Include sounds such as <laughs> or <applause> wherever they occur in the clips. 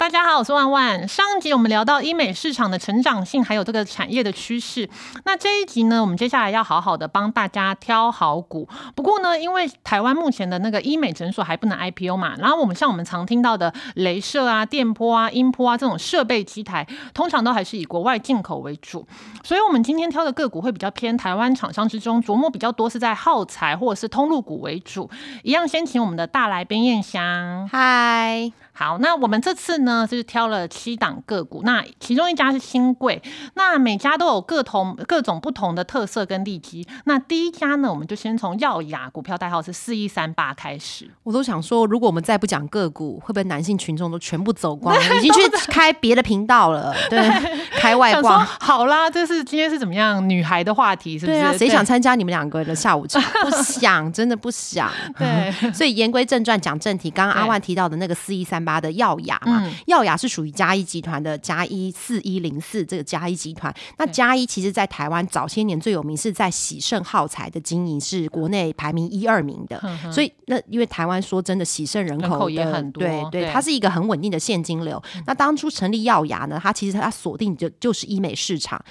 大家好，我是万万。上一集我们聊到医美市场的成长性，还有这个产业的趋势。那这一集呢，我们接下来要好好的帮大家挑好股。不过呢，因为台湾目前的那个医美诊所还不能 IPO 嘛，然后我们像我们常听到的镭射啊、电波啊、音波啊这种设备机台，通常都还是以国外进口为主。所以，我们今天挑的个股会比较偏台湾厂商之中，琢磨比较多是在耗材或者是通路股为主。一样，先请我们的大来宾燕香，嗨。好，那我们这次呢，就是挑了七档个股，那其中一家是新贵，那每家都有各同各种不同的特色跟利基。那第一家呢，我们就先从耀雅股票代号是四一三八开始。我都想说，如果我们再不讲个股，会不会男性群众都全部走光，<laughs> 已经去开别的频道了？对，<laughs> 开外挂。好啦，这是今天是怎么样？女孩的话题是不是？谁想参加你们两个的下午茶？不想，真的不想。<laughs> 对，所以言归正传，讲正题。刚刚阿万提到的那个四一三八。它的耀雅嘛，耀雅是属于嘉一集团的嘉一四一零四这个嘉一集团。那嘉一其实，在台湾早些年最有名是在喜盛耗材的经营，是国内排名一二名的。所以，那因为台湾说真的，喜盛人口也很多，对对，它是一个很稳定的现金流。那当初成立耀雅呢，它其实它锁定就就是医美市场。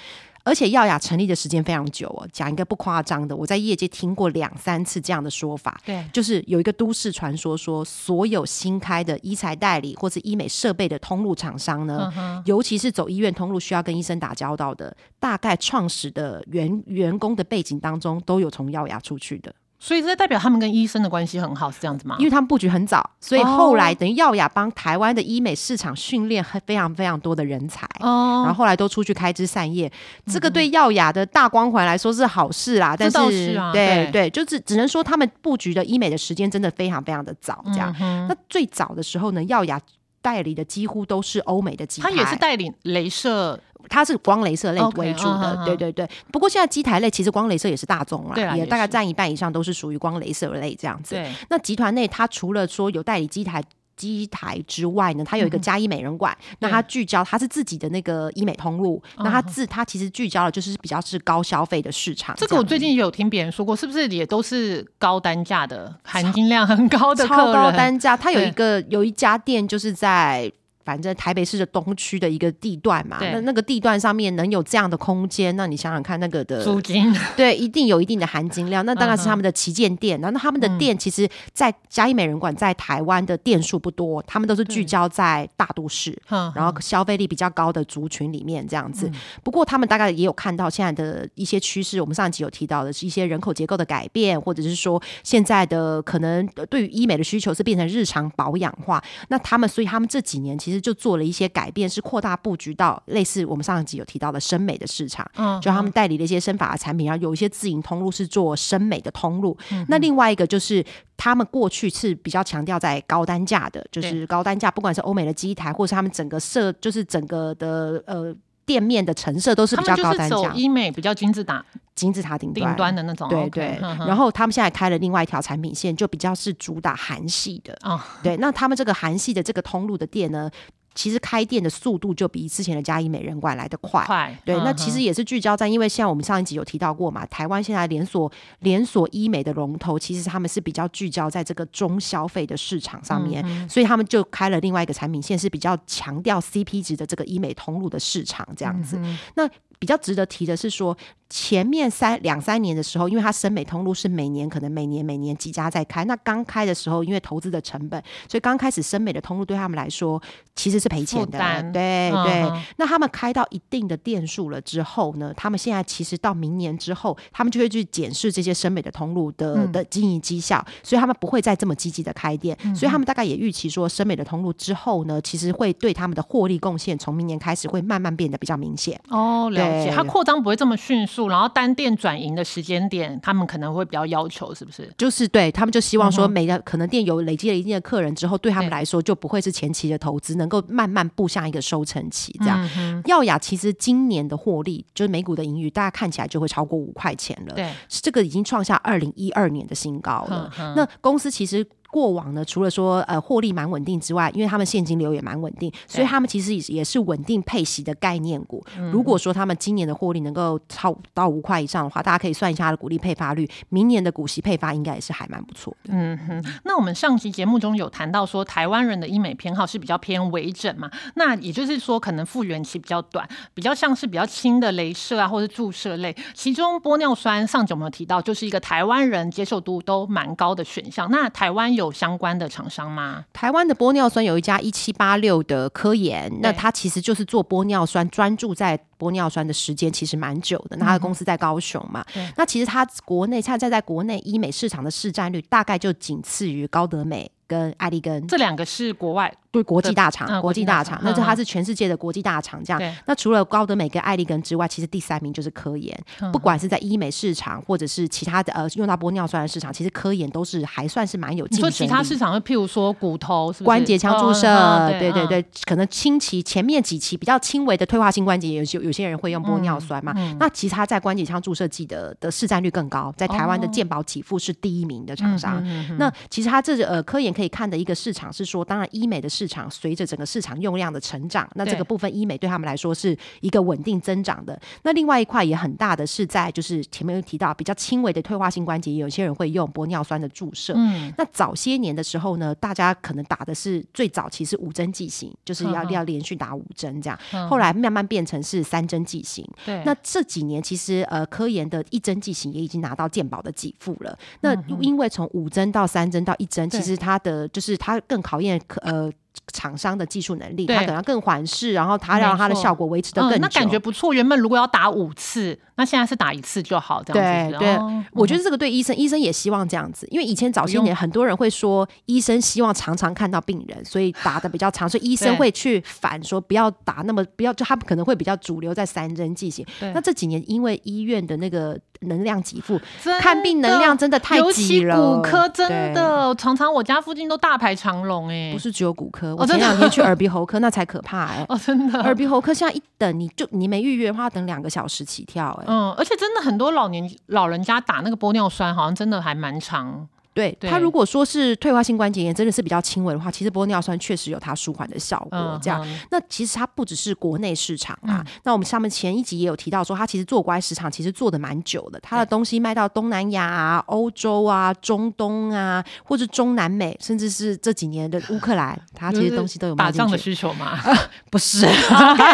而且耀雅成立的时间非常久哦，讲一个不夸张的，我在业界听过两三次这样的说法，对，就是有一个都市传说说，所有新开的医材代理或是医美设备的通路厂商呢，尤其是走医院通路需要跟医生打交道的，大概创始的员员工的背景当中，都有从耀雅出去的。所以这代表他们跟医生的关系很好，是这样子吗？因为他们布局很早，所以后来等于耀雅帮台湾的医美市场训练非常非常多的人才，哦，然后后来都出去开枝散叶。这个对耀雅的大光环来说是好事啦，但是对对，就只只能说他们布局的医美的时间真的非常非常的早。这样，那最早的时候呢，耀雅代理的几乎都是欧美的机台，它也是代理镭射。它是光镭射类为主的，对对对。不过现在机台类其实光镭射也是大众了，也大概占一半以上都是属于光镭射类这样子。那集团内它除了说有代理机台机台之外呢，它有一个嘉医美人馆，那它聚焦它是自己的那个医美通路，那它自它其实聚焦的就是比较是高消费的市场。这个我最近也有听别人说过，是不是也都是高单价的，含金量很高的超高单价？它有一个有一家店就是在。反正台北市的东区的一个地段嘛，那那个地段上面能有这样的空间，那你想想看，那个的租金 <laughs> 对，一定有一定的含金量。那当然是他们的旗舰店，那那他们的店其实，在嘉义美人馆在台湾的店数不多，他们都是聚焦在大都市，然后消费力比较高的族群里面这样子。不过他们大概也有看到现在的一些趋势，我们上一集有提到的是一些人口结构的改变，或者是说现在的可能对于医美的需求是变成日常保养化。那他们所以他们这几年其实。其实就做了一些改变，是扩大布局到类似我们上一集有提到的生美的市场，嗯，就他们代理的一些生法的产品，然后有一些自营通路是做生美的通路。那另外一个就是他们过去是比较强调在高单价的，就是高单价，不管是欧美的机台，或是他们整个设，就是整个的呃店面的成色都是比较高单价，医美比较金字塔金字塔顶顶端的那种，对对。然后他们现在开了另外一条产品线，就比较是主打韩系的啊。对，那他们这个韩系的这个通路的店呢？其实开店的速度就比之前的嘉义美人馆来的快。快，对，那其实也是聚焦在，因为像我们上一集有提到过嘛，台湾现在连锁连锁医美的龙头，其实他们是比较聚焦在这个中消费的市场上面，所以他们就开了另外一个产品线，是比较强调 CP 值的这个医美通路的市场这样子。那比较值得提的是说。前面三两三年的时候，因为它深美通路是每年可能每年每年几家在开，那刚开的时候，因为投资的成本，所以刚开始深美的通路对他们来说其实是赔钱的。对对，那他们开到一定的店数了之后呢，他们现在其实到明年之后，他们就会去检视这些深美的通路的的经营绩效，所以他们不会再这么积极的开店，所以他们大概也预期说，深美的通路之后呢，其实会对他们的获利贡献从明年开始会慢慢变得比较明显。哦，了解，它扩张不会这么迅速。然后单店转营的时间点，他们可能会比较要求，是不是？就是对他们就希望说，每个可能店有累积了一定的客人之后，对他们来说就不会是前期的投资，能够慢慢步向一个收成期。这样，耀雅其实今年的获利，就是美股的盈余，大家看起来就会超过五块钱了。对，这个已经创下二零一二年的新高了。那公司其实。过往呢，除了说呃获利蛮稳定之外，因为他们现金流也蛮稳定，所以他们其实也也是稳定配息的概念股。如果说他们今年的获利能够超到五块以上的话，大家可以算一下它的股利配发率，明年的股息配发应该也是还蛮不错的。嗯哼，那我们上期节目中有谈到说，台湾人的医美偏好是比较偏微整嘛，那也就是说可能复原期比较短，比较像是比较轻的镭射啊或者注射类。其中玻尿酸上集我们有提到，就是一个台湾人接受度都蛮高的选项。那台湾有相关的厂商吗？台湾的玻尿酸有一家一七八六的科研，那它其实就是做玻尿酸，专注在玻尿酸的时间其实蛮久的。那他的公司在高雄嘛，那其实他国内现在在国内医美市场的市占率大概就仅次于高德美跟艾丽根，这两个是国外。对国际大厂，嗯国际大厂，那这它是全世界的国际大厂，这样对。那除了高德美跟艾丽根之外，其实第三名就是科研。嗯不管是在医美市场，或者是其他的呃用到玻尿酸的市场，其实科研都是还算是蛮有竞争力。其他市场，譬如说骨头，是是关节腔注射，对对对，可能轻期前面几期比较轻微的退化性关节，有些有些人会用玻尿酸嘛。嗯那其实它在关节腔注射剂的的市占率更高，在台湾的哦健保给付是第一名的厂商。那其实它这个呃科研可以看的一个市场是说，当然医美的市场随着整个市场用量的成长，那这对个部分医美对他们来说是一个稳定增长的。那另外一块也很大的是在就是前面有提到比较轻微的退化性关节，有些人会用玻尿酸的注射。嗯，那早些年的时候呢，大家可能打的是最早期是五针剂型，就是要要连续打五针这样。嗯后来慢慢变成是三针剂型。对，那这几年其实呃，科研的一针剂型也已经拿到健保的给付了。那因为从五针到三针到一针，其实它的就是它更考验呃。厂商的技术能力，对它可能更缓释，然后它让它的效果维持的更久。嗯，那感觉不错。原本如果要打五次，那现在是打一次就好，这样子。对对哦，我觉得这个对医生，医生也希望这样子，因为以前早些年很多人会说，医生希望常常看到病人，所以打的比较长，所以医生会去反说不要打那么不要，就他可能会比较主流在三针剂型。那这几年因为医院的那个能量极富，看病能量真的太尤其挤了，骨科真。的，常常我家附近都大排长龙哎、不是只有骨科，我前两天去耳鼻喉科，那才可怕哎、<laughs> 哦，真的。耳鼻喉科现在一等，你就你没预约的话，等两个小时起跳哎、嗯，而且真的很多老年老人家打那个玻尿酸，好像真的还蛮长。对对它如果说是退化性关节炎，真的是比较轻微的话，其实玻尿酸确实有它舒缓的效果。嗯，这样，嗯那其实它不只是国内市场啊，那我们上面前一集也有提到说，它其实做国外市场其实做的蛮久的，它的东西卖到东南亚啊、欧洲啊、中东啊，或者中南美，甚至是这几年的乌克兰，它其实东西都有打仗的。需求嘛。<laughs> 不是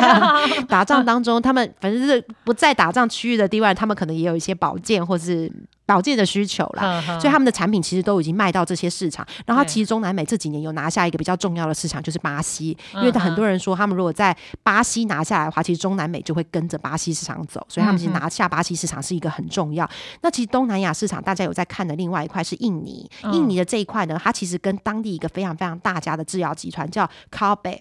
<laughs> 打仗当中，他们反正是不在打仗区域的地方，他们可能也有一些保健或是保健的需求啦。嗯所以他们的产品其实都已经卖到这些市场，然后对。其实中南美这几年有拿下一个比较重要的市场，就是巴西，因为嗯很多人说他们如果在巴西拿下来的话，其实中南美就会跟着巴西市场走，所以他们其实拿下巴西市场是一个很重要。那其实东南亚市场大家有在看的另外一块是印尼，嗯。印尼的这一块呢，它其实跟当地一个非常非常大家的制药集团叫 Calbe。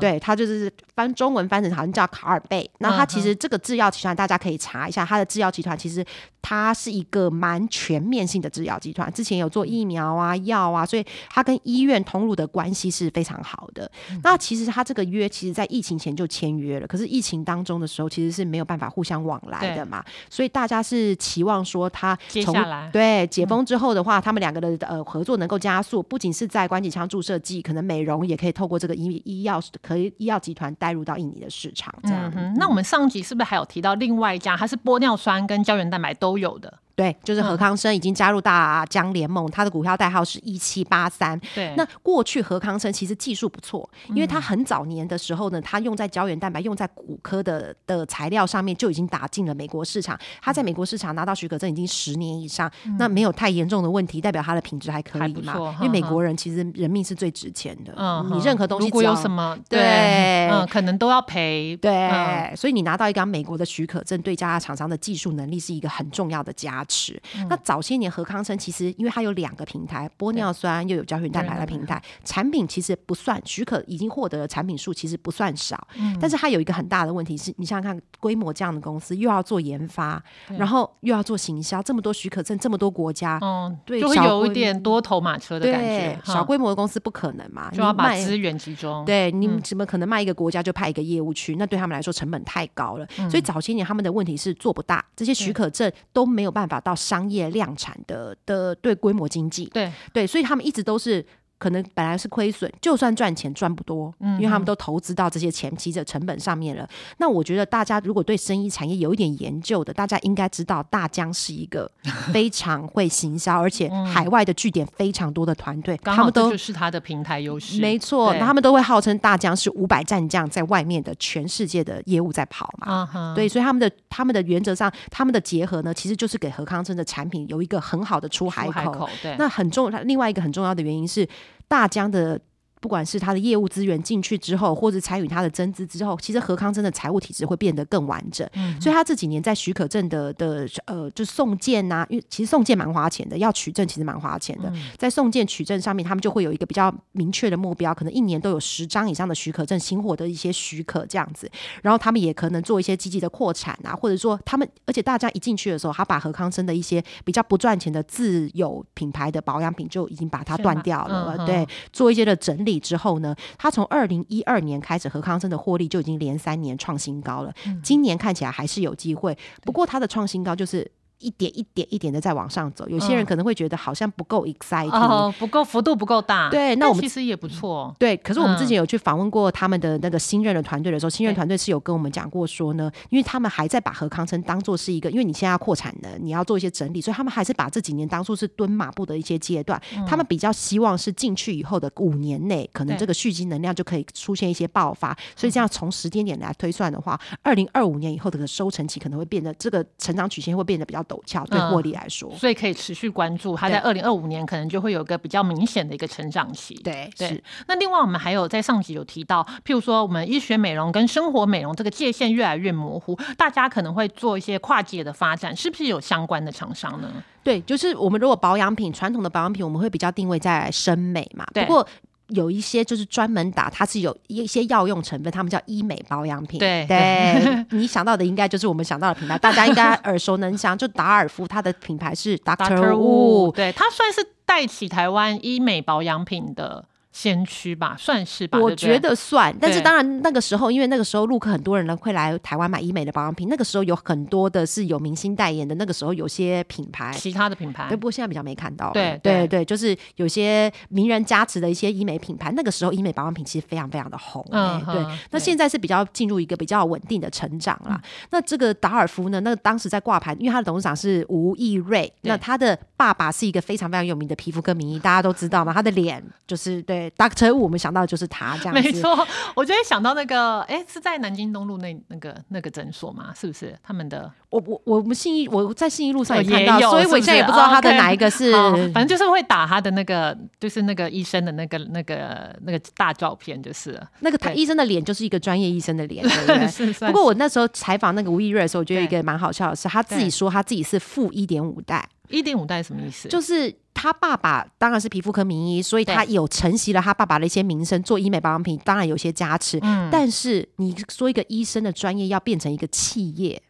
对，它就是翻中文翻成好像叫卡尔贝。那它其实这个制药集团，大家可以查一下，它的制药集团其实它是一个蛮全面性的制药集团，之前有做疫苗啊、药啊，所以它跟医院通路的关系是非常好的。那其实它这个约，其实在疫情前就签约了，可是疫情当中的时候，其实是没有办法互相往来的嘛，所以大家是期望说它从接下来对解封之后的话，他们两个的呃合作能够加速，不仅是在关节腔注射剂，可能美容也可以透过这个医医药可以医药集团带入到印尼的市场，这样。那我们上集是不是还有提到另外一家，它是玻尿酸跟胶原蛋白都有的？对，就是何康生已经加入大江联盟，他的股票代号是一七八三。对，那过去何康生其实技术不错，因为他很早年的时候呢，他用在胶原蛋白、用在骨科的的材料上面就已经打进了美国市场。他在美国市场拿到许可证已经十年以上，那没有太严重的问题，代表他的品质还可以嘛？因为美国人其实人命是最值钱的，嗯，你任何东西如果有什么对嗯，可能都要赔。对，嗯所以你拿到一个美国的许可证，对家厂商的技术能力是一个很重要的加持。嗯那早些年何康生其实因为它有两个平台，玻尿酸又有胶原蛋白的平台，产品其实不算许可已经获得的产品数其实不算少，嗯但是它有一个很大的问题是，你想想看，规模这样的公司又要做研发，然后又要做行销，这么多许可证，这么多国家。嗯，对就会有一点多头马车的感觉对，，小嗯规模的公司不可能嘛，就要把资源集中。对你嗯怎么可能卖一个国家就派一个业务区？那对他们来说成本太高了。嗯所以早些年他们的问题是做不大，这些许可证都没有办法法到商业量产的的对规模经济，对对，所以他们一直都是。可能本来是亏损，就算赚钱赚不多，嗯因为他们都投资到这些前期的成本上面了。那我觉得大家如果对生意产业有一点研究的，大家应该知道大疆是一个非常会行销，而且海外的据点非常多的团队，他们都就是他的平台优势。没错，那他们都会号称大疆是五百战将在外面的全世界的业务在跑嘛。啊，对，所以他们的他们的原则上，他们的结合呢，其实就是给何康生的产品有一个很好的出海口。出海口对，那很重，另外一个很重要的原因是，大疆的不管是他的业务资源进去之后，或者参与他的增资之后，其实何康真的财务体制会变得更完整。嗯所以他这几年在许可证的的呃，就送件呐、因为其实送件蛮花钱的，要取证其实蛮花钱的。在送件取证上面，他们就会有一个比较明确的目标，可能一年都有十张以上的许可证新获得一些许可这样子。然后他们也可能做一些积极的扩产啊，或者说他们，而且大家一进去的时候，他把何康生的一些比较不赚钱的自有品牌的保养品就已经把它断掉了，嗯对，做一些的整理之后呢，他从二零一二年开始，和康生的获利就已经连三年创新高了。嗯今年看起来还是有机会，不过它的创新高就是。一点一点一点的在往上走，有些人嗯可能会觉得好像不够 exciting，、哦不够幅度不够大，对那我们其实也不错。对，可是我们之嗯前有去访问过他们的那个新任的团队的时候，新任团队是有跟我们讲过说呢，因为他们还在把何康生当做是一个，因为你现在要扩产能，你要做一些整理，所以他们还是把这几年当做是蹲马步的一些阶段。他们比较希望是进去以后的五年内，可能这个蓄积能量就可以出现一些爆发。所以这样从时间点来推算的话，二零二五年以后的收成期可能会变得这个成长曲线会变得比较陡峭，对嗯获利来说。所以可以持续关注，它在二零二五年可能就会有一个比较明显的一个成长期。对，对是，那另外我们还有在上集有提到，譬如说我们医学美容跟生活美容这个界限越来越模糊，大家可能会做一些跨界的发展，是不是有相关的厂商呢？对，就是我们如果保养品传统的保养品，我们会比较定位在生美嘛。对不过有一些就是专门打，它是有一些药用成分，他们叫医美保养品。对对，<laughs> 你想到的应该就是我们想到的品牌，大家应该耳熟能详。就达尔夫，它的品牌是 Doctor Wu。对，它算是带起台湾医美保养品的先驱吧，算是吧。我觉得算，但是当然那个时候，因为那个时候陆客很多人呢会来台湾买医美的保养品，那个时候有很多的是有明星代言的，那个时候有些品牌。其他的品牌。对，不过现在比较没看到。对对对。对，就是有些名人加持的一些医美品牌，那个时候医美保养品其实非常非常的红、嗯，对。那现在是比较进入一个比较稳定的成长啦。那这个达尔夫呢，那当时在挂牌，因为他的董事长是吴义瑞，那他的爸爸是一个非常非常有名的皮肤科名医，大家都知道嘛，他的脸就是对 Doctor Wu，我们想到的就是他这样子。没错，我就会想到那个，哎，是在南京东路那那个那个诊所吗？是不是他们的？我我我们信义我在信义路上哦也看到，有所以我现在也不知道他的哪一个是。反正就是会打他的那个，就是那个医生的那个那个那个大照片，就是那个他医生的脸就是一个专业医生的脸，<laughs> 对不对？不过我那时候采访那个吴亦瑞的时候，我觉得有一个蛮好笑的是，他自己说他自己是负一点五代，一点五代什么意思？就是他爸爸当然是皮肤科名医，所以他有承袭了他爸爸的一些名声，做医美保养品当然有些加持。嗯但是你说一个医生的专业要变成一个企业，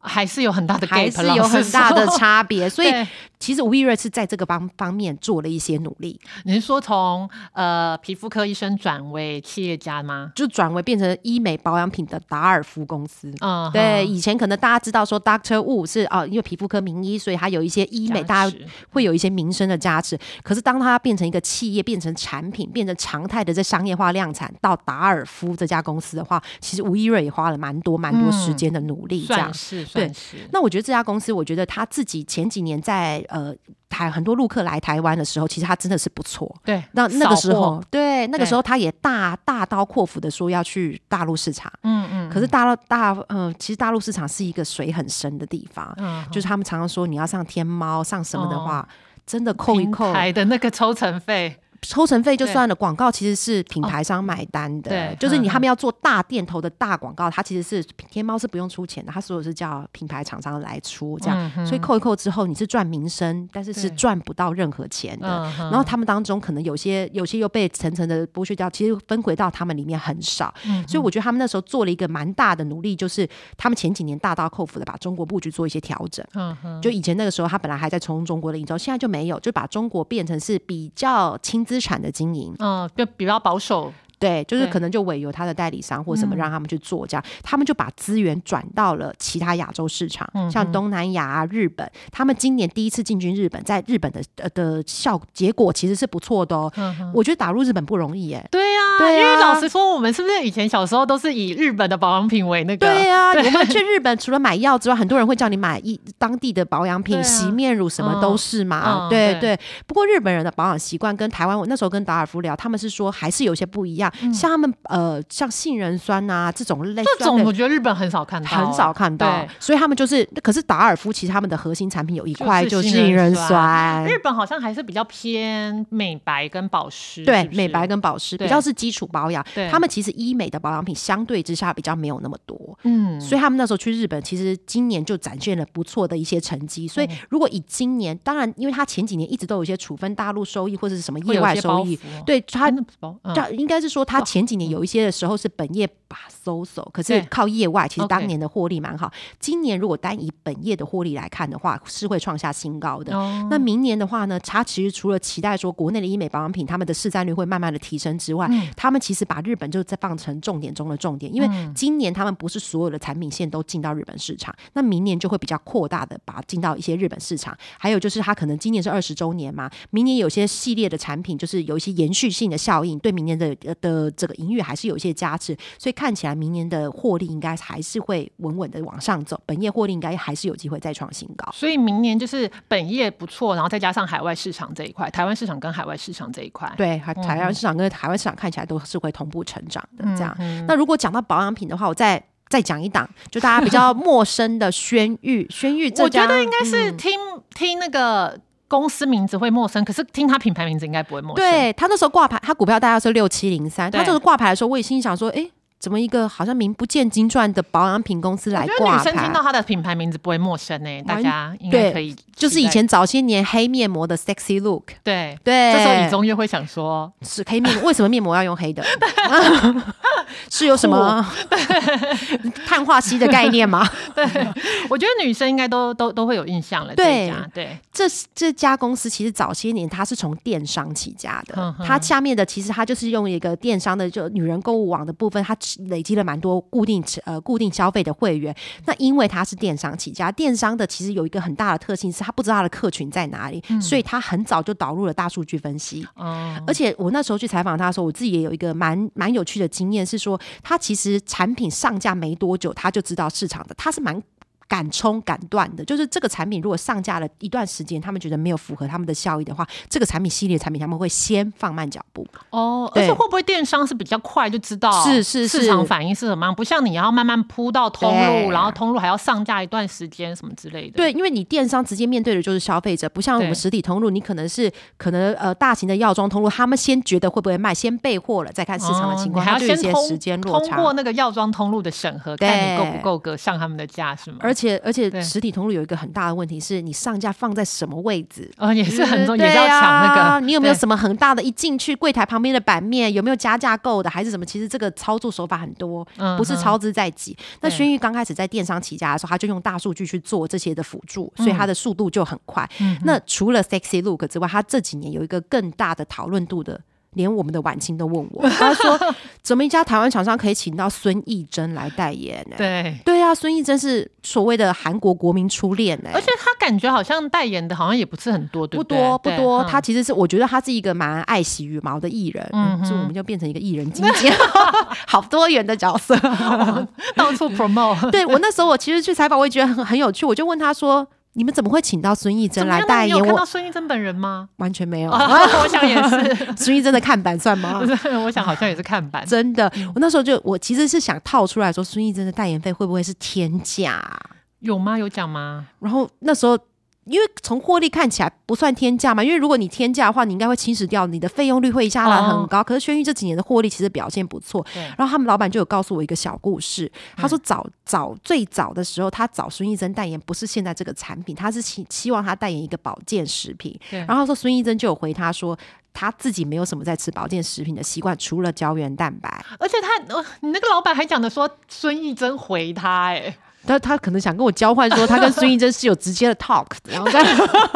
还是有很大的 gap，还是有很大的差别。所以对其实吴亦瑞是在这个方方面做了一些努力，你是说从呃皮肤科医生转为企业家吗？就转为变成医美保养品的达尔夫公司。嗯，对，以前可能大家知道说 Doctor Wu 是啊、因为皮肤科名医，所以他有一些医美，大家持会有一些名声的加持。可是当它变成一个企业，变成产品，变成常态的在商业化量产到达尔夫这家公司的话，其实吴亦瑞也花了蛮多蛮多时间的努力，这样算。是算是。那我觉得这家公司，我觉得他自己前几年在呃台很多陆客来台湾的时候，其实他真的是不错。对，那那个时候，对那个时候他也大大刀阔斧的说要去大陆市场，嗯嗯，可是大陆大嗯、其实大陆市场是一个水很深的地方，嗯就是他们常常说你要上天猫上什么的话，哦真的扣一扣。台的那个抽成费，抽成费就算了，广告其实是品牌商买单的，对就是你嗯。他们要做大店头的大广告，它其实是天猫是不用出钱的，它所有是叫品牌厂商来出这样，嗯所以扣一扣之后你是赚名声，但是是赚不到任何钱的。嗯，然后他们当中可能有些有些又被层层的剥削掉，其实分回到他们里面很少，嗯。所以我觉得他们那时候做了一个蛮大的努力，就是他们前几年大刀阔斧的把中国布局做一些调整。就以前那个时候，他本来还在冲中国的营收，现在就没有，就把中国变成是比较轻资资产的经营。嗯，就比较保守对，就是可能就委由他的代理商或什么嗯让他们去做这样，他们就把资源转到了其他亚洲市场，嗯像东南亚啊、日本。他们今年第一次进军日本，在日本的呃的效结果其实是不错的哦。嗯我觉得打入日本不容易耶。对呀、对啊因为老实说，我们是不是以前小时候都是以日本的保养品为那个？对呀、我们 <laughs> 去日本除了买药之外，很多人会叫你买一当地的保养品，啊洗面乳什么都是嘛。对对。不过日本人的保养习惯跟台湾，我那时候跟达尔夫聊，他们是说还是有些不一样。像他们呃，像杏仁酸啊这种类这种我觉得日本很少看到，很少看到，所以他们就是，可是达尔夫其实他们的核心产品有一块就就是是杏仁酸酸，日本好像还是比较偏美白跟保湿，对是是？美白跟保湿比较是基础保养，他们其实医美的保养品相对之下比较没有那么多。嗯，所以他们那时候去日本，其实今年就展现了不错的一些成绩。所以嗯。如果以今年，当然，因为他前几年一直都有一些处分大陆收益或者是什么会有业外收益，对他哎那不是包，嗯。应该是说，他前几年有一些的时候是本业把搜索，可是靠业外，其实当年的获利蛮好。今年如果单以本业的获利来看的话，是会创下新高的。哦。那明年的话呢，他其实除了期待说国内的医美保养品他们的市占率会慢慢的提升之外，嗯。他们其实把日本就在放成重点中的重点，因为嗯今年他们不是所有的产品线都进到日本市场，那明年就会比较扩大的把它进到一些日本市场。还有就是他可能今年是二十周年嘛，明年有些系列的产品就是有一些延续性的效应，对明年的呃的这个营运还是有一些加持，所以看起来明年的获利应该还是会稳稳的往上走，本业获利应该还是有机会再创新高。所以明年就是本业不错，然后再加上海外市场这一块，台湾市场跟海外市场这一块，对，台台湾市场跟海外市场看起来都是会同步成长的这样。嗯那如果讲到保养品的话，我再再讲一档，就大家比较陌生的轩玉，轩玉这我觉得应该是嗯听、听那个公司名字会陌生，可是听他品牌名字应该不会陌生。，对他那时候挂牌，他股票大概是六七零三，他对这个挂牌的时候，我也心想说，哎。怎么一个好像名不见经传的保养品公司来挂牌女生听？到它的品牌名字不会陌生呢、大家应该可以，就是以前早些年黑面膜的 sexy look，对。对，这时候以中月会想说，是黑面膜，为什么面膜要用黑的？<laughs> 是有什么碳化硒的概念吗？<laughs> 对我觉得女生应该都都都会有印象了。这对对，这这家公司其实早些年它是从电商起家的它下面的其实它就是用一个电商的就女人购物网的部分，它累积了蛮多固定呃固定消费的会员。那因为它是电商起家，电商的其实有一个很大的特性是它不知道它的客群在哪里，所以它很早就导入了大数据分析。嗯，而且我那时候去采访他的时候，我自己也有一个蛮蛮有趣的经验，是说他其实产品上架没多久，他就知道市场的，他是蛮。敢冲敢断的，就是这个产品如果上架了一段时间，他们觉得没有符合他们的效益的话，这个产品系列产品他们会先放慢脚步。哦，而对且会不会电商是比较快就知道是是是市场反应是什么样？不像你要慢慢铺到通路，然后通路还要上架一段时间什么之类的。对，因为你电商直接面对的就是消费者，不像我们实体通路，你可能是可能呃大型的药妆通路，他们先觉得会不会卖，先备货了，再看市场的情况，哦还要它就有一些先通时间落差。通过那个药妆通路的审核，看你够不够格上他们的架是吗？而且而且实体通路有一个很大的问题是，你上架放在什么位置？啊也是很重，是要抢那啊个。对你有没有什么很大的？一进去柜台旁边的版面有没有加价购的，还是什么？其实这个操作手法很多，不是超支在即。那轩玉刚开始在电商起家的时候，他就用大数据去做这些的辅助，所以他的速度就很快。嗯那除了 sexy look 之外，他这几年有一个更大的讨论度的。连我们的晚清都问我，<laughs> 他说怎么一家台湾厂商可以请到孙艺珍来代言呢、对，对啊，孙艺珍是所谓的韩国国民初恋呢、而且他感觉好像代言的好像也不是很多，对不多不多，嗯。他其实是我觉得他是一个蛮爱洗羽毛的艺人，嗯嗯，所以我们就变成一个艺人经纪，<laughs> 好多元的角色。<laughs> 到处 promote。对我那时候我其实去采访，我也觉得很很有趣，我就问他说：“你们怎么会请到孙艺珍来代言？”我看到孙艺珍本人吗？完全没有。我想也是，<laughs> 孙艺珍的看板算吗？<laughs> 我想好像也是看板。真的，嗯我那时候就我其实是想套出来说，孙艺珍的代言费会不会是天价啊、有吗？有讲吗？然后那时候。因为从获利看起来不算天价嘛，因为如果你天价的话，你应该会侵蚀掉你的费用率会下来很高。可是轩玉这几年的获利其实表现不错，然后他们老板就有告诉我一个小故事，他说早早最早的时候，他找孙艺珍代言不是现在这个产品，他是希希望他代言一个保健食品。然后他说孙艺珍就有回他说。他自己没有什么在吃保健食品的习惯，除了胶原蛋白。而且他，呃你那个老板还讲的说孙艺珍回他、哎，他他可能想跟我交换，说他跟孙艺珍是有直接的 talk，<laughs> 然后这样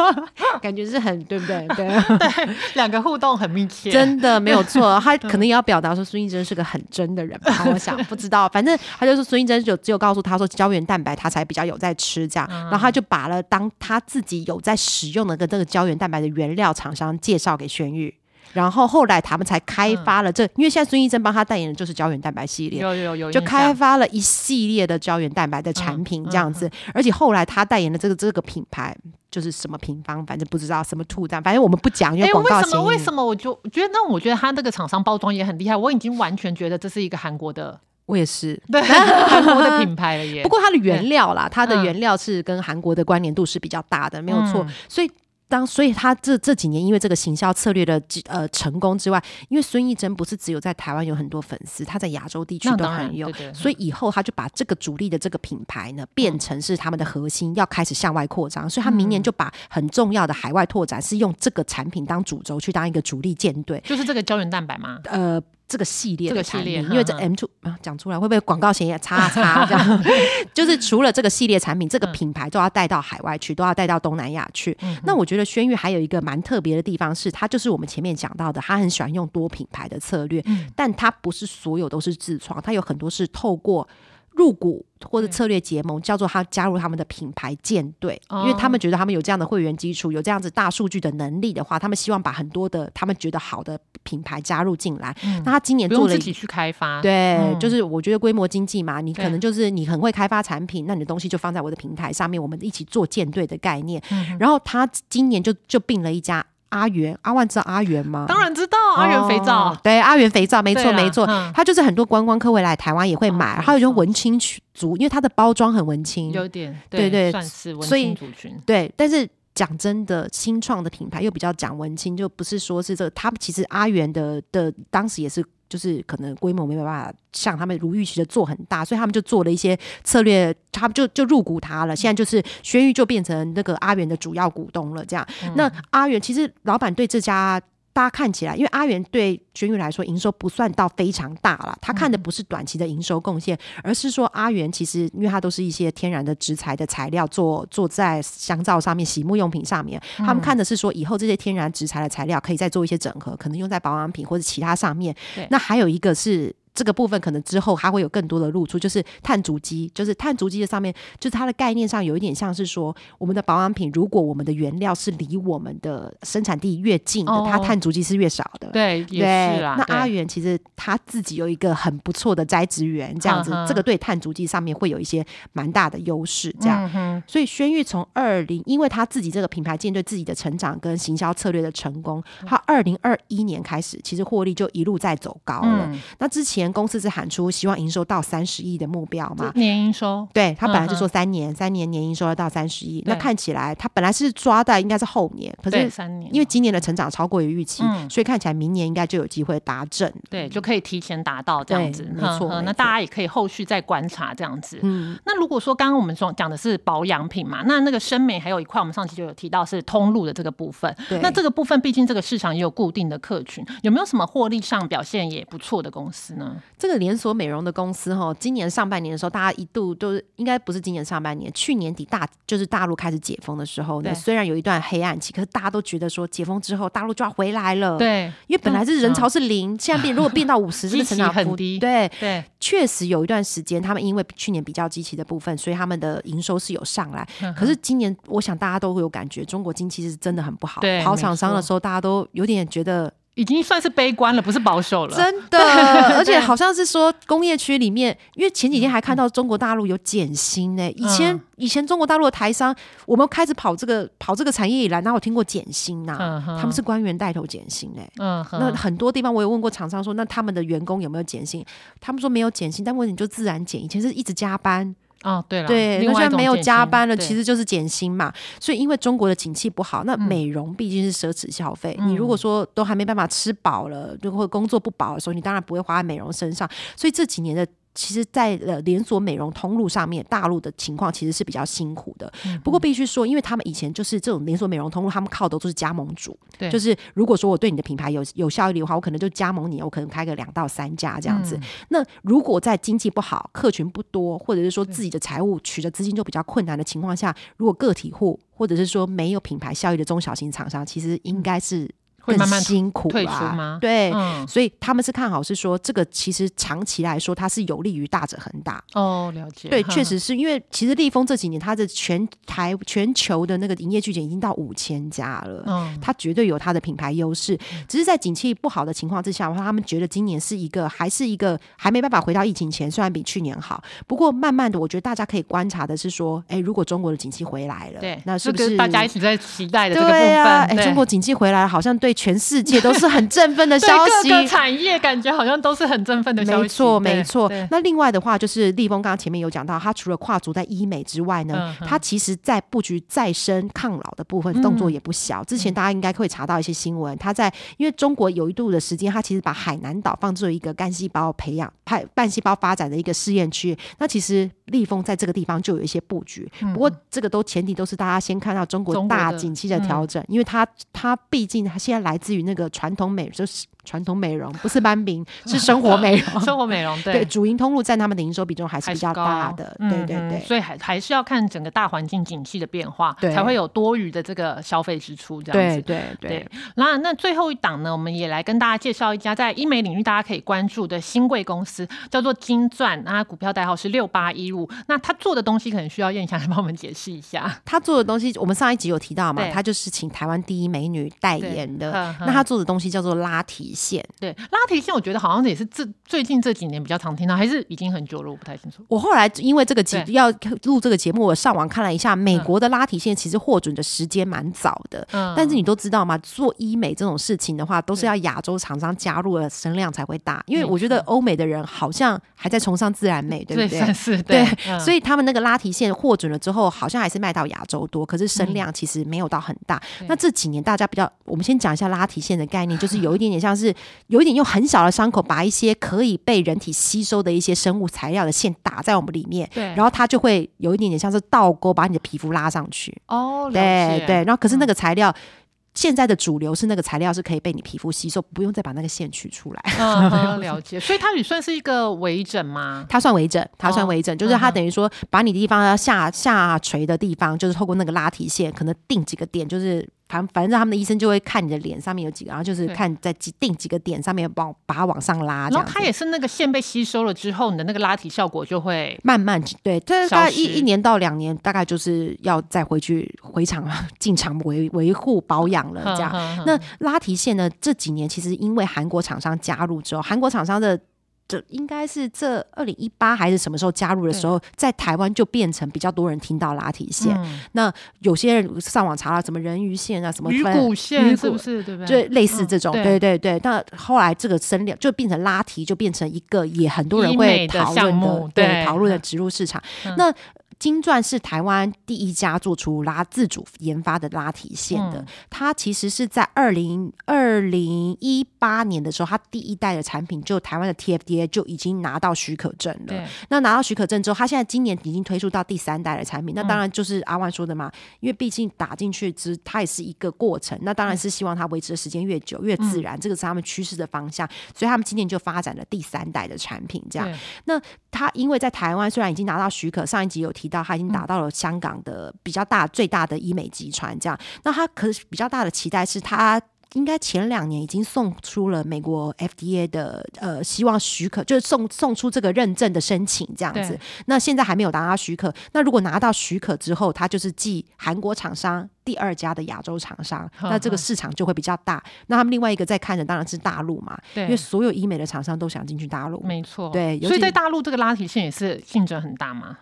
<laughs> 感觉是很对不对？对，对，<laughs> 两个互动很密切，真的没有错。他可能也要表达说孙艺珍是个很真的人吧？我想不知道，反正他就说孙艺珍就只有告诉他说胶原蛋白他才比较有在吃这样，然后他就把了当他自己有在使用的跟这个胶原蛋白的原料厂商介绍给轩玉。然后后来他们才开发了这，因为现在孙艺珍帮他代言的就是胶原蛋白系列，有有有，就开发了一系列的胶原蛋白的产品这样子。而且后来他代言的这个这个品牌就是什么平方，反正不知道什么兔蛋，反正我们不讲，因为广告为什么？为什么？我就觉得，那我觉得他这个厂商包装也很厉害。我已经完全觉得这是一个韩国的，我也是对韩国的品牌了耶。<laughs> 不过它的原料啦，它的原料是跟韩国的关联度是比较大的，没有错。所以。当所以他这这几年因为这个行销策略的呃成功之外，因为孙艺珍不是只有在台湾有很多粉丝，他在亚洲地区都很有，所以以后他就把这个主力的这个品牌呢变成是他们的核心，要开始向外扩张。所以他明年就把很重要的海外拓展是用这个产品当主轴去当一个主力舰队，就是这个胶原蛋白吗？呃。这个系列的产品，因为这 M two 啊讲出来会不会广告嫌疑？叉叉这样，<laughs> 就是除了这个系列产品，这个品牌都要带到海外去，都要带到东南亚去。那我觉得轩玉还有一个蛮特别的地方，是它就是我们前面讲到的，他很喜欢用多品牌的策略，但它不是所有都是自创，它有很多是透过。入股或者策略结盟，叫做他加入他们的品牌舰队，因为他们觉得他们有这样的会员基础，有这样子大数据的能力的话，他们希望把很多的他们觉得好的品牌加入进来。那他今年做了自己去开发，对，就是我觉得规模经济嘛，你可能就是你很会开发产品，那你的东西就放在我的平台上面，我们一起做舰队的概念。然后他今年就就并了一家。阿元，阿万知道阿元吗？当然知道，阿元肥皂。对，阿元肥皂，没错没错，它就是很多观光客会来台湾也会买，还有就是文青族，因为它的包装很文青，有点对对，算是文青族群。对，但是讲真的，新创的品牌又比较讲文青，就不是说是这个，他们其实阿元的的当时也是。就是可能规模没办法像他们如预期的做很大，所以他们就做了一些策略，他们就就入股他了。现在就是轩玉就变成那个阿元的主要股东了。这样，那阿元其实老板对这家。大家看起来，因为阿元对轩宇来说营收不算到非常大了，他看的不是短期的营收贡献，而是说阿元其实因为它都是一些天然的植材的材料，做做在香皂上面、洗沐用品上面，他们看的是说以后这些天然植材的材料可以再做一些整合，可能用在保养品或者其他上面。那还有一个是。这个部分可能之后还会有更多的露出，就是碳足迹，就是碳足迹的上面，就是它的概念上有一点像是说，我们的保养品，如果我们的原料是离我们的生产地越近的，它碳足迹是越少的。对，也是啦。那阿元其实他自己有一个很不错的栽植园，这样子，这个对碳足迹上面会有一些蛮大的优势。这样，所以轩玉从二零，因为他自己这个品牌舰队自己的成长跟行销策略的成功，他二零二一年开始，其实获利就一路在走高了。那之前。年公司是喊出希望营收到三十亿的目标嘛？年营收，对他本来就说三年，三年年营收要到三十亿。那看起来他本来是抓的应该是后年，可是三年，因为今年的成长超过于预期，所以看起来明年应该就有机会达阵，对，就可以提前达到这样子。没错，那大家也可以后续再观察这样子。嗯，那如果说刚刚我们说讲的是保养品嘛，那那个生美还有一块，我们上期就有提到是通路的这个部分。那这个部分毕竟这个市场也有固定的客群，有没有什么获利上表现也不错的公司呢？这个连锁。美容的公司哈，今年上半年的时候，大家一度都应该不是今年上半年，去年底大就是大陆开始解封的时候呢，虽然有一段黑暗期，可是大家都觉得说解封之后大陆就要回来了。对，因为本来是人潮是零，现在变 <laughs> 如果变到五十，这个成长幅低。对对，确实有一段时间，他们因为去年比较积极的部分，所以他们的营收是有上来。可是今年，我想大家都会有感觉，中国经济是真的很不好。跑厂商的时候，大家都有点觉得。已经算是悲观了，不是保守了。真的，<laughs> 而且好像是说工业区里面，因为前几天还看到中国大陆有减薪呢。以前以前中国大陆的台商，我们开始跑这个跑这个产业以来，哪有听过减薪呐？他们是官员带头减薪哎。嗯，那很多地方我也问过厂商说，那他们的员工有没有减薪？他们说没有减薪，但问题就自然减。以前是一直加班。哦，对了，对，那现在没有加班了，其实就是减薪嘛。所以因为中国的景气不好，那美容毕竟是奢侈消费。你如果说都还没办法吃饱了，就会工作不饱的时候，你当然不会花在美容身上。所以这几年的其实，在呃连锁美容通路上面，大陆的情况其实是比较辛苦的。嗯不过必须说，因为他们以前就是这种连锁美容通路，他们靠的都是加盟主。对就是如果说我对你的品牌有有效益的话，我可能就加盟你，我可能开个两到三家这样子。嗯那如果在经济不好、客群不多，或者是说自己的财务取得资金就比较困难的情况下，如果个体户或者是说没有品牌效益的中小型厂商，其实应该是更会慢慢辛苦退出吗对。嗯，所以他们是看好，是说这个其实长期来说，它是有利于大者恒大。哦，了解，对，确实是因为其实立丰这几年它的全台全球的那个营业据点已经到五千家了。嗯，它绝对有它的品牌优势，只是在景气不好的情况之下的话，他们觉得今年是一个还是一个还没办法回到疫情前，虽然比去年好，不过慢慢的，我觉得大家可以观察的是说，哎，如果中国的景气回来了，对，那是不是大家一直在期待的这个部？分？哎，对中国景气回来了，好像对全世界都是很振奋的消息。<laughs> 各个产业感觉好像都是很振奋的消息，没错，没错。那另外的话，就是立峰刚刚前面有讲到，他除了跨足在医美之外呢嗯，哼它其实在布局再生抗老的部分嗯动作也不小。之前大家应该会查到一些新闻，他在因为中国有一度的时间，他其实把海南岛放作为一个干细胞培养、派半细胞发展的一个试验区。那其实立丰在这个地方就有一些布局，不过这个都前提都是大家先看到中国大景气的调整，因为它它毕竟它现在来自于那个传统美，就是传统美容，不是斑饼，<laughs> 是生活美容。<laughs> 生活美容对，主营通路占他们的营收比重还是比较大的，嗯对对对。嗯所以还还是要看整个大环境景气的变化，才会有多余的这个消费支出这样子。对对对，那那最后一档呢，我们也来跟大家介绍一家在医美领域大家可以关注的新贵公司，叫做金钻，那它股票代号是六八一五。那它做的东西可能需要燕翔来帮我们解释一下。他做的东西，我们上一集有提到嘛对，他就是请台湾第一美女代言的那他做的东西叫做拉提线。对，拉提线我觉得好像也是这最近这几年比较常听到，还是已经很久了，我不太清楚。我后来因为这个节要录这个节目，我上网看了一下，美国的拉提线其实获准的时间蛮早的。嗯但是你都知道嘛？做医美这种事情的话，都是要亚洲厂商加入了声量才会大。因为我觉得欧美的人好像还在崇尚自然美，对不对？算是对所以他们那个拉提线获准了之后，好像还是卖到亚洲多，可是声量其实没有到很大。对那这几年大家比较，我们先讲一下拉提线的概念，就是有一点点像是有一点用很小的伤口，把一些可以被人体吸收的一些生物材料的线打在我们里面，对，然后它就会有一点点像是倒钩，把你的皮肤拉上去。哦，了对解对，然后可是那个材料。现在的主流是那个材料是可以被你皮肤吸收，不用再把那个线取出来。嗯哼，<laughs> 了解。所以它也算是一个微整吗？它算微整，它算哦微整，就是它等于说把你的地方要下下垂的地方，就是透过那个拉提线，可能定几个点，就是反反正他们的医生就会看你的脸上面有几个，然后就是看在几定几个点上面帮把它往上拉，然后它也是那个线被吸收了之后，你的那个拉提效果就会慢慢对，这大概一一年到两年，大概就是要再回去回厂 <laughs> 进厂维维护保养了这样。那拉提线呢？这几年其实因为韩国厂商加入之后，韩国厂商的这应该是这二零一八还是什么时候加入的时候，在台湾就变成比较多人听到拉提线。嗯那有些人上网查了什么人鱼线啊，什么鱼分骨线鱼是不骨是对不就？类似这种，嗯对对对。那后来这个声量就变成拉提，就变成一个也很多人会讨论的，对讨论的植入市场。嗯那金钻是台湾第一家做出拉自主研发的拉提线的，嗯它其实是在二零二零一八年的时候，他第一代的产品就台湾的 TFDA 就已经拿到许可证了。对，那拿到许可证之后，他现在今年已经推出到第三代的产品。那当然就是阿万说的嘛，因为毕竟打进去之，它也是一个过程。那当然是希望它维持的时间越久越自然，这个是他们趋势的方向。所以他们今年就发展了第三代的产品，这样。那他因为在台湾虽然已经拿到许可，上一集有提到，他已经达到了香港的比较大最大的医美集团这样。那他可是比较大的期待是它。应该前两年已经送出了美国 FDA 的呃，希望许可，就是送送出这个认证的申请这样子。那现在还没有拿到许可。那如果拿到许可之后，它就是继韩国厂商第二家的亚洲厂商，那这个市场就会比较大。那他们另外一个在看的当然是大陆嘛，对因为所有医美的厂商都想进去大陆。没错，对所以在大陆这个拉提线也是竞争很大嘛。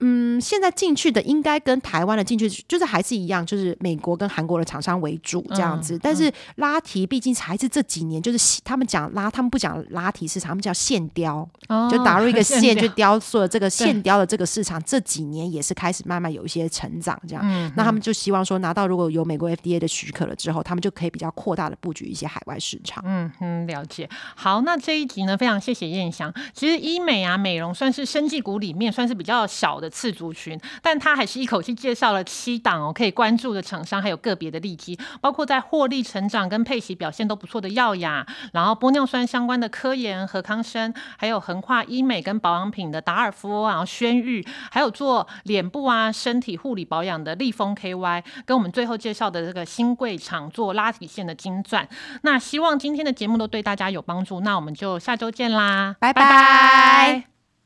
嗯，现在进去的应该跟台湾的进去就是还是一样，就是美国跟韩国的厂商为主这样子。但是拉提毕竟还是这几年，就是他们讲拉，他们不讲拉提市场，他们叫线雕，就打入一个 <laughs> 线就雕塑了这个线雕的这个市场，这几年也是开始慢慢有一些成长这样。那他们就希望说，拿到如果有美国 FDA 的许可了之后，他们就可以比较扩大的布局一些海外市场。嗯嗯，了解。好，那这一集呢，非常谢谢燕翔。其实医美啊，美容算是生技股里面算是比较小的次族群，但他还是一口气介绍了七档哦，可以关注的厂商，还有个别的利基，包括在获利成长跟配息表现都不错的耀雅，然后玻尿酸相关的科研和康生，还有横跨医美跟保养品的达尔夫，然后轩玉，还有做脸部啊身体护理保养的立丰 KY，跟我们最后介绍的这个新贵厂做拉体线的金钻。那希望今天的节目都对大家有帮助，那我们就下周见啦，拜拜。